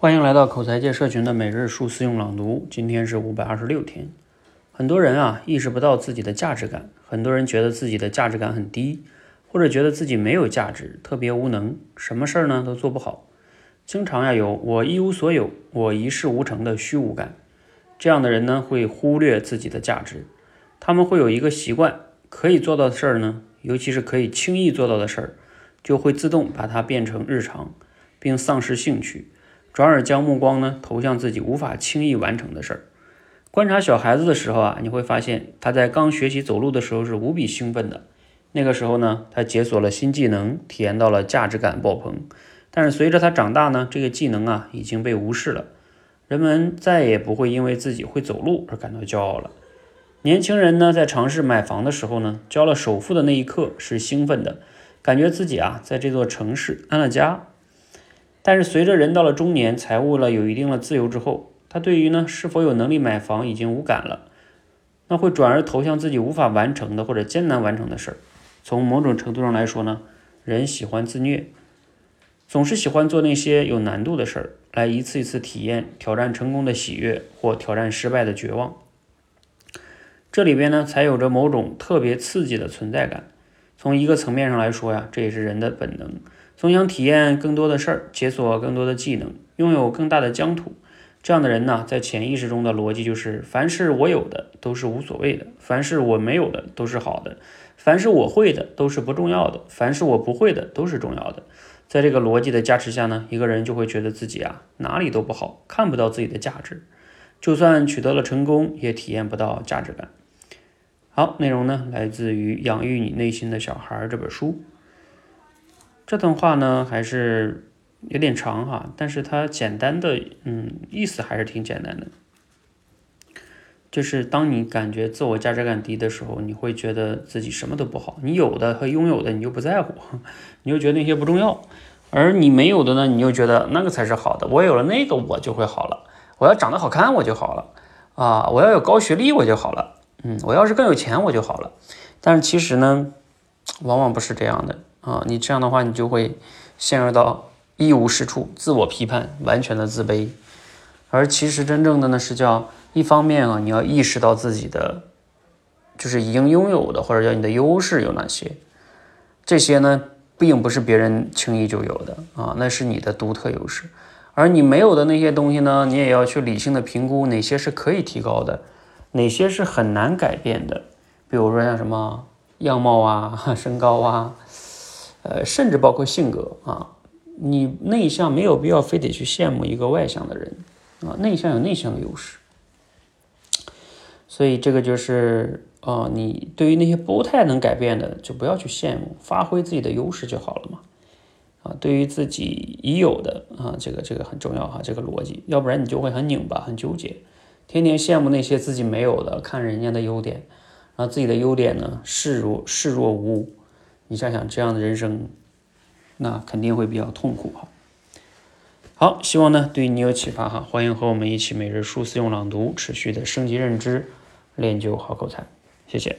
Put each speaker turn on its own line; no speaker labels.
欢迎来到口才界社群的每日数字用朗读。今天是五百二十六天。很多人啊意识不到自己的价值感，很多人觉得自己的价值感很低，或者觉得自己没有价值，特别无能，什么事儿呢都做不好。经常呀有我一无所有，我一事无成的虚无感。这样的人呢会忽略自己的价值。他们会有一个习惯，可以做到的事儿呢，尤其是可以轻易做到的事儿，就会自动把它变成日常，并丧失兴趣。转而将目光呢投向自己无法轻易完成的事儿。观察小孩子的时候啊，你会发现他在刚学习走路的时候是无比兴奋的。那个时候呢，他解锁了新技能，体验到了价值感爆棚。但是随着他长大呢，这个技能啊已经被无视了。人们再也不会因为自己会走路而感到骄傲了。年轻人呢，在尝试买房的时候呢，交了首付的那一刻是兴奋的，感觉自己啊在这座城市安了家。但是随着人到了中年，财务了有一定的自由之后，他对于呢是否有能力买房已经无感了，那会转而投向自己无法完成的或者艰难完成的事儿。从某种程度上来说呢，人喜欢自虐，总是喜欢做那些有难度的事儿，来一次一次体验挑战成功的喜悦或挑战失败的绝望。这里边呢才有着某种特别刺激的存在感。从一个层面上来说呀，这也是人的本能。总想体验更多的事儿，解锁更多的技能，拥有更大的疆土。这样的人呢，在潜意识中的逻辑就是：凡是我有的都是无所谓的，凡是我没有的都是好的，凡是我会的都是不重要的，凡是我不会的都是重要的。在这个逻辑的加持下呢，一个人就会觉得自己啊哪里都不好，看不到自己的价值，就算取得了成功，也体验不到价值感。好，内容呢来自于《养育你内心的小孩》这本书。这段话呢还是有点长哈，但是它简单的，嗯，意思还是挺简单的。就是当你感觉自我价值感低的时候，你会觉得自己什么都不好，你有的和拥有的你就不在乎，你就觉得那些不重要，而你没有的呢，你又觉得那个才是好的。我有了那个，我就会好了。我要长得好看，我就好了啊！我要有高学历，我就好了。嗯，我要是更有钱，我就好了。但是其实呢，往往不是这样的。啊，你这样的话，你就会陷入到一无是处、自我批判、完全的自卑。而其实真正的呢，是叫一方面啊，你要意识到自己的就是已经拥有的，或者叫你的优势有哪些。这些呢，并不是别人轻易就有的啊，那是你的独特优势。而你没有的那些东西呢，你也要去理性的评估哪些是可以提高的，哪些是很难改变的。比如说像什么样貌啊、身高啊。呃，甚至包括性格啊，你内向没有必要非得去羡慕一个外向的人啊，内向有内向的优势，所以这个就是啊，你对于那些不太能改变的，就不要去羡慕，发挥自己的优势就好了嘛，啊，对于自己已有的啊，这个这个很重要哈，这个逻辑，要不然你就会很拧巴、很纠结，天天羡慕那些自己没有的，看人家的优点，然后自己的优点呢视若视若无物。你想想这样的人生，那肯定会比较痛苦哈。好，希望呢对你有启发哈。欢迎和我们一起每日书思用朗读，持续的升级认知，练就好口才。谢谢。